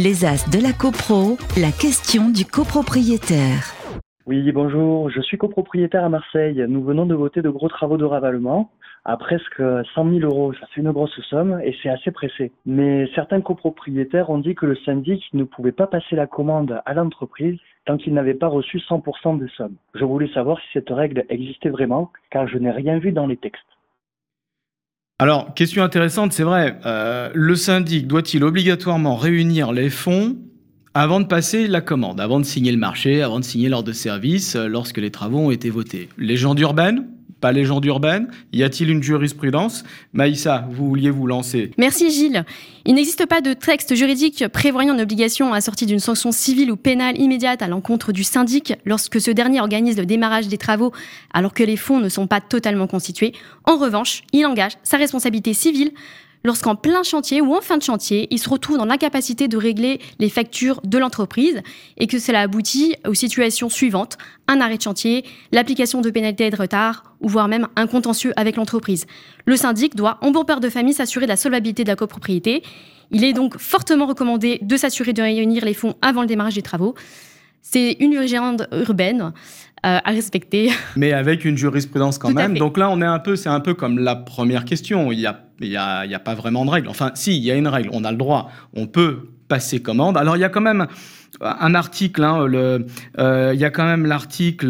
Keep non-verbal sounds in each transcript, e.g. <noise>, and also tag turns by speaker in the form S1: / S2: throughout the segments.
S1: Les As de la CoPro, la question du copropriétaire.
S2: Oui, bonjour, je suis copropriétaire à Marseille. Nous venons de voter de gros travaux de ravalement à presque 100 000 euros. Ça fait une grosse somme et c'est assez pressé. Mais certains copropriétaires ont dit que le syndic ne pouvait pas passer la commande à l'entreprise tant qu'il n'avait pas reçu 100% des sommes. Je voulais savoir si cette règle existait vraiment car je n'ai rien vu dans les textes.
S3: Alors, question intéressante, c'est vrai. Euh, le syndic doit-il obligatoirement réunir les fonds avant de passer la commande, avant de signer le marché, avant de signer l'ordre de service, euh, lorsque les travaux ont été votés? Légende urbaine pas légende urbaine Y a-t-il une jurisprudence? Maïssa, vous vouliez vous lancer
S4: Merci Gilles. Il n'existe pas de texte juridique prévoyant une obligation assortie d'une sanction civile ou pénale immédiate à l'encontre du syndic lorsque ce dernier organise le démarrage des travaux alors que les fonds ne sont pas totalement constitués. En revanche, il engage sa responsabilité civile lorsqu'en plein chantier ou en fin de chantier, il se retrouve dans l'incapacité de régler les factures de l'entreprise et que cela aboutit aux situations suivantes, un arrêt de chantier, l'application de pénalités de retard ou voire même un contentieux avec l'entreprise. Le syndic doit, en bon père de famille, s'assurer de la solvabilité de la copropriété. Il est donc fortement recommandé de s'assurer de réunir les fonds avant le démarrage des travaux. C'est une légende urbaine. Euh, à respecter.
S3: Mais avec une jurisprudence quand même. Donc là, on est un peu, c'est un peu comme la première question. Il n'y a, il y a, pas vraiment de règle. Enfin, si, il y a une règle. On a le droit. On peut passer commande. Alors, il y a quand même un article, hein, euh, il y a quand même l'article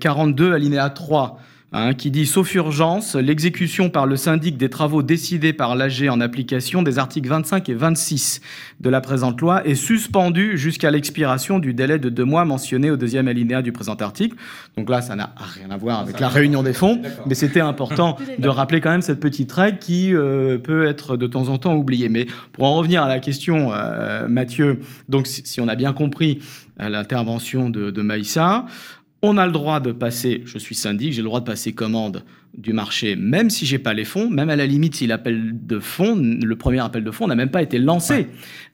S3: 42 euh, alinéa 3 Hein, qui dit sauf urgence, l'exécution par le syndic des travaux décidés par l'AG en application des articles 25 et 26 de la présente loi est suspendue jusqu'à l'expiration du délai de deux mois mentionné au deuxième alinéa du présent article. Donc là, ça n'a rien à voir avec la réunion des fonds, mais c'était important <laughs> de rappeler quand même cette petite règle qui euh, peut être de temps en temps oubliée. Mais pour en revenir à la question, euh, Mathieu, donc si, on a bien compris euh, l'intervention de, de Maïssa, on a le droit de passer, je suis syndic, j'ai le droit de passer commande du marché, même si j'ai pas les fonds, même à la limite si l'appel de fonds, le premier appel de fonds n'a même pas été lancé.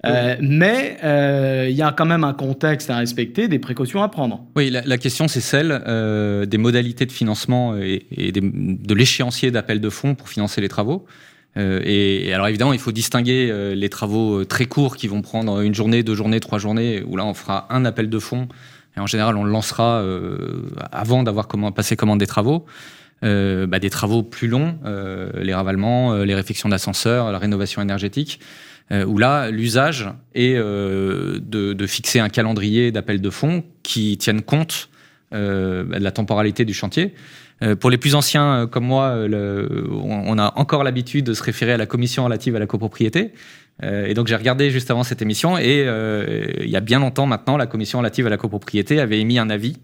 S3: Euh, mais euh, il y a quand même un contexte à respecter, des précautions à prendre.
S5: Oui, la, question c'est celle euh, des modalités de financement et, de l'échéancier d'appel de fonds pour financer les travaux. et, alors évidemment, il faut distinguer les travaux très courts qui vont prendre une journée, deux journées, trois journées, où là on fera un appel de fonds et en général, on le lancera euh, avant d'avoir passé commande des travaux. Euh, bah, des travaux plus longs, euh, les ravalements, les réfections d'ascenseurs, la rénovation énergétique, où là, l'usage est de, fixer un calendrier d'appel de fonds qui tienne compte bah, de la temporalité du chantier. pour les plus anciens comme moi, on, a encore l'habitude de se référer à la commission relative à la copropriété, euh, et donc j'ai regardé juste avant cette émission et euh, il y a bien longtemps maintenant, la commission relative à la copropriété avait émis un avis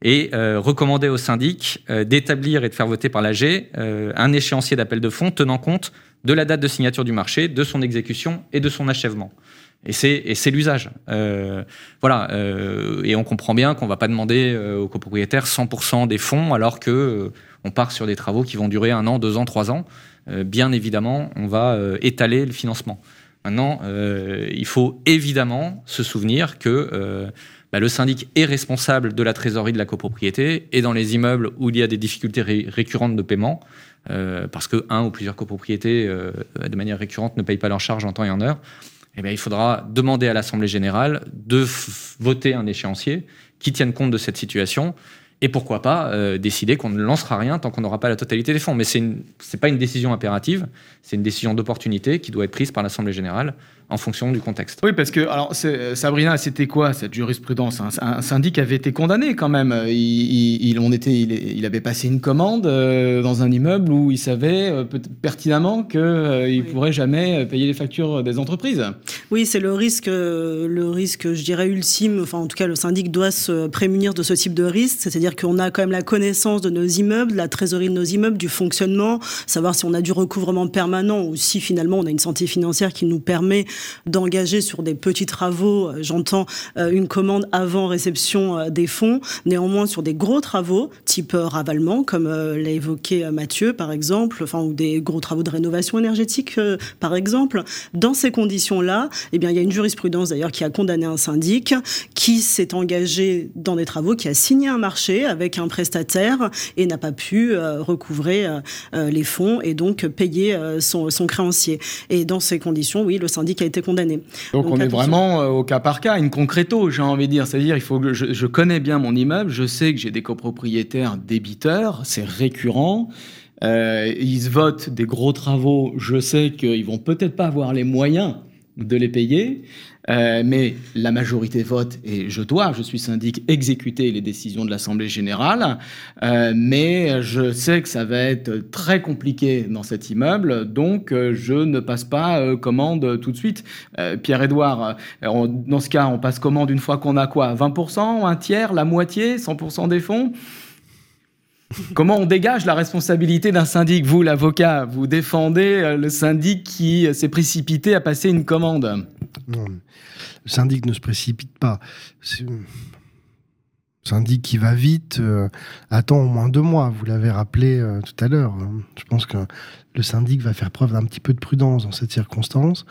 S5: et euh, recommandait au syndic d'établir et de faire voter par l'AG un échéancier d'appel de fonds tenant compte de la date de signature du marché, de son exécution et de son achèvement. Et c'est l'usage. voilà. et on comprend bien qu'on va pas demander aux copropriétaires 100% des fonds alors que on part sur des travaux qui vont durer un an, deux ans, trois ans. bien évidemment, on va étaler le financement. Maintenant, euh, il faut évidemment se souvenir que euh, bah, le syndic est responsable de la trésorerie de la copropriété et dans les immeubles où il y a des difficultés récurrentes de paiement, euh, parce que un ou plusieurs copropriétés de manière récurrente ne payent pas leurs charges en temps et en heure, eh bien, il faudra demander à l'Assemblée générale de voter un échéancier qui tienne compte de cette situation et pourquoi pas décider qu'on ne lancera rien tant qu'on n'aura pas la totalité des fonds. Mais ce n'est pas une décision impérative, c'est une décision d'opportunité qui doit être prise par l'Assemblée générale en fonction du contexte.
S3: Oui, parce que alors Sabrina, c'était quoi cette jurisprudence? Un, syndic avait été condamné quand même. Il, on était, il, avait passé une commande euh, dans un immeuble où il savait euh, pertinemment qu'il euh, ne pourrait jamais payer les factures des entreprises.
S6: Oui, c'est le risque, le risque, je dirais ultime. Enfin, en tout cas, le syndic doit se prémunir de ce type de risque, c'est-à-dire qu'on a quand même la connaissance de nos immeubles, la trésorerie de nos immeubles, du fonctionnement, savoir si on a du recouvrement permanent ou si finalement on a une santé financière qui nous permet d'engager sur des petits travaux, euh, j'entends euh, une commande avant réception euh, des fonds, néanmoins sur des gros travaux, type ravalement, comme l'a évoqué Mathieu par exemple, enfin, ou des gros travaux de rénovation énergétique par exemple, dans ces conditions-là, eh bien, il y a une jurisprudence d'ailleurs qui a condamné un syndic qui s'est engagé dans des travaux, qui a signé un marché avec un prestataire et n'a pas pu recouvrer les fonds et donc payer son, son créancier. Et dans ces conditions, oui, le syndic a été été condamné.
S3: Donc, on est vraiment au cas par cas, une concreto, j'ai envie de dire. C'est-à-dire, il faut que je, je connais bien mon immeuble, je sais que j'ai des copropriétaires débiteurs, c'est récurrent. Euh, ils votent des gros travaux, je sais qu'ils vont peut-être pas avoir les moyens de les payer, euh, mais la majorité vote et je dois, je suis syndic, exécuter les décisions de l'Assemblée générale. Euh, mais je sais que ça va être très compliqué dans cet immeuble, donc euh, je ne passe pas commande tout de suite. Pierre-Édouard, dans ce cas, on passe commande une fois qu'on a quoi 20%, un tiers, la moitié, 100% des fonds? Comment on dégage la responsabilité d'un syndic? Vous, l'avocat, vous défendez le syndic qui s'est précipité à passer une commande?
S7: Le syndic ne se précipite pas. Le syndic qui va vite euh, attend au moins deux mois. Vous l'avez rappelé euh, tout à l'heure. Je pense que le syndic va faire preuve d'un petit peu de prudence dans cette circonstance.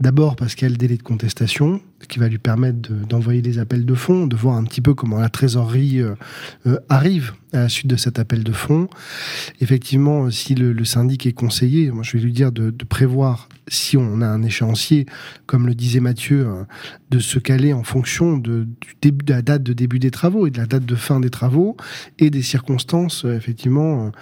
S7: D'abord parce qu'il y a le délai de contestation, qui va lui permettre d'envoyer des appels de fonds, de voir un petit peu comment la trésorerie euh, euh, arrive à la suite de cet appel de fonds. Effectivement, si le, syndic est conseillé, moi je vais lui dire de, prévoir, si on a un échéancier, comme le disait Mathieu, euh, de se caler en fonction de, la date de début des travaux et de la date de fin des travaux et des circonstances, effectivement,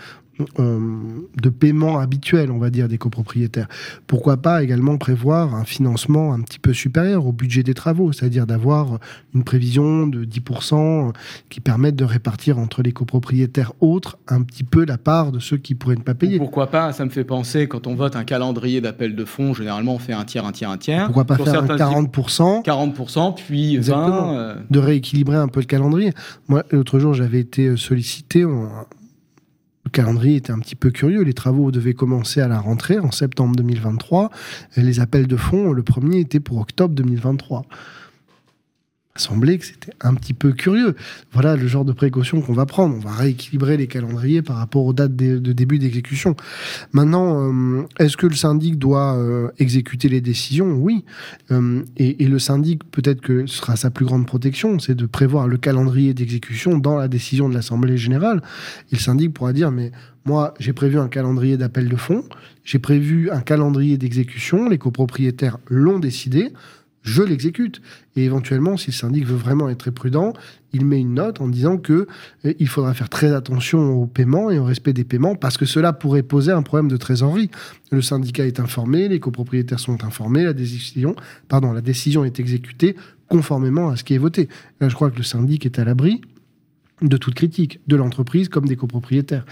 S7: de paiement habituel, on va dire, des copropriétaires. Pourquoi pas également prévoir un financement un petit peu supérieur au budget des travaux, c'est-à-dire d'avoir une prévision de 10% qui permette de répartir entre les copropriétaires autres un petit peu la part de ceux qui pourraient ne pas payer.
S3: Pourquoi pas Ça me fait penser, quand on vote un calendrier d'appel de fonds, généralement on fait un tiers, un tiers, un tiers.
S7: Pourquoi pas faire un
S3: certains
S7: 40%
S3: 40%, puis 20. euh,
S7: de rééquilibrer un peu le calendrier. Moi, l'autre jour, j'avais été sollicité. on- le calendrier était un petit peu curieux. Les travaux devaient commencer à la rentrée en septembre 2023. Et les appels de fonds, le premier était pour octobre 2023. Semblait que c'était un petit peu curieux. Voilà le genre de précaution qu'on va prendre. On va rééquilibrer les calendriers par rapport aux dates de, de début d'exécution. Maintenant, euh, est-ce que le syndic doit euh, exécuter les décisions? Oui. Euh, et, et le syndic, peut-être que ce sera sa plus grande protection, c'est de prévoir le calendrier d'exécution dans la décision de l'Assemblée générale. Et le syndic pourra dire, mais moi, j'ai prévu un calendrier d'appel de fonds, j'ai prévu un calendrier d'exécution, les copropriétaires l'ont décidé, je l'exécute. Et éventuellement, si le syndic veut vraiment être très prudent, il met une note en disant que euh, il faudra faire très attention au paiement et au respect des paiements parce que cela pourrait poser un problème de trésorerie. Le syndicat est informé, les copropriétaires sont informés, la décision, la décision est exécutée conformément à ce qui est voté. Là, je crois que le syndic est à l'abri de toute critique, de l'entreprise comme des copropriétaires.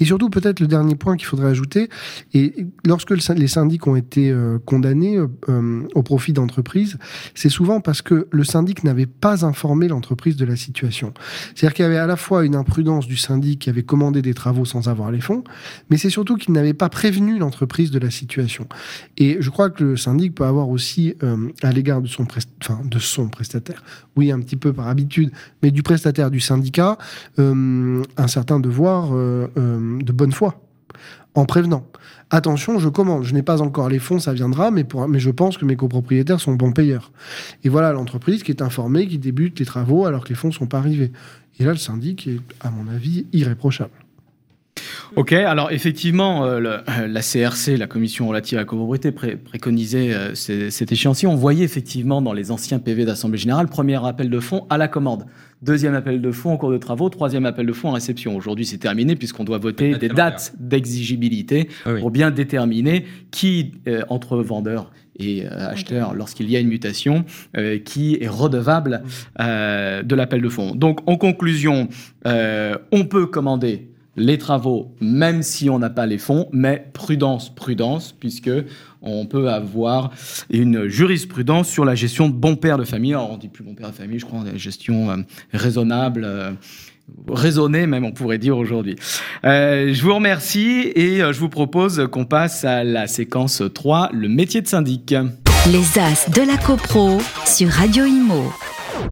S7: Et surtout, peut-être le dernier point qu'il faudrait ajouter, et lorsque les syndics ont été euh, condamnés euh, au profit d'entreprises, c'est souvent parce que le syndic n'avait pas informé l'entreprise de la situation. C'est-à-dire qu'il y avait à la fois une imprudence du syndic qui avait commandé des travaux sans avoir les fonds, mais c'est surtout qu'il n'avait pas prévenu l'entreprise de la situation. Et je crois que le syndic peut avoir aussi, euh, à l'égard de enfin, de son prestataire, oui, un petit peu par habitude, mais du prestataire du syndicat, euh, un certain devoir euh, euh, de bonne foi, en prévenant. Attention, je commande, je n'ai pas encore les fonds, ça viendra, mais, mais je pense que mes copropriétaires sont bons payeurs. Et voilà l'entreprise qui est informée, qui débute les travaux alors que les fonds ne sont pas arrivés. Et là, le syndic est, à mon avis, irréprochable.
S3: Ok, alors effectivement, euh, le- euh, la CRC, la Commission relative à la copropriété, pré- préconisait euh, cet échéancier. On voyait effectivement dans les anciens PV d'Assemblée Générale, premier appel de fonds à la commande, deuxième appel de fonds en cours de travaux, troisième appel de fonds en réception. Aujourd'hui, c'est terminé puisqu'on doit voter des dates d'exigibilité
S5: Ah oui.
S3: pour bien déterminer qui, euh, entre vendeurs et euh, acheteurs, lorsqu'il y a une mutation, euh, qui est redevable euh, de l'appel de fonds. Donc, en conclusion, euh, on peut commander les travaux, même si on n'a pas les fonds, mais prudence, prudence, puisque on peut avoir une jurisprudence sur la gestion de bon père de famille. Alors, on dit plus bon père de famille, je crois, la gestion euh, raisonnable. euh, raisonnée même on pourrait dire aujourd'hui. Euh, je vous remercie et je vous propose qu'on passe à la séquence 3, le métier de syndic.
S1: Les As de la CoPro sur Radio Imo.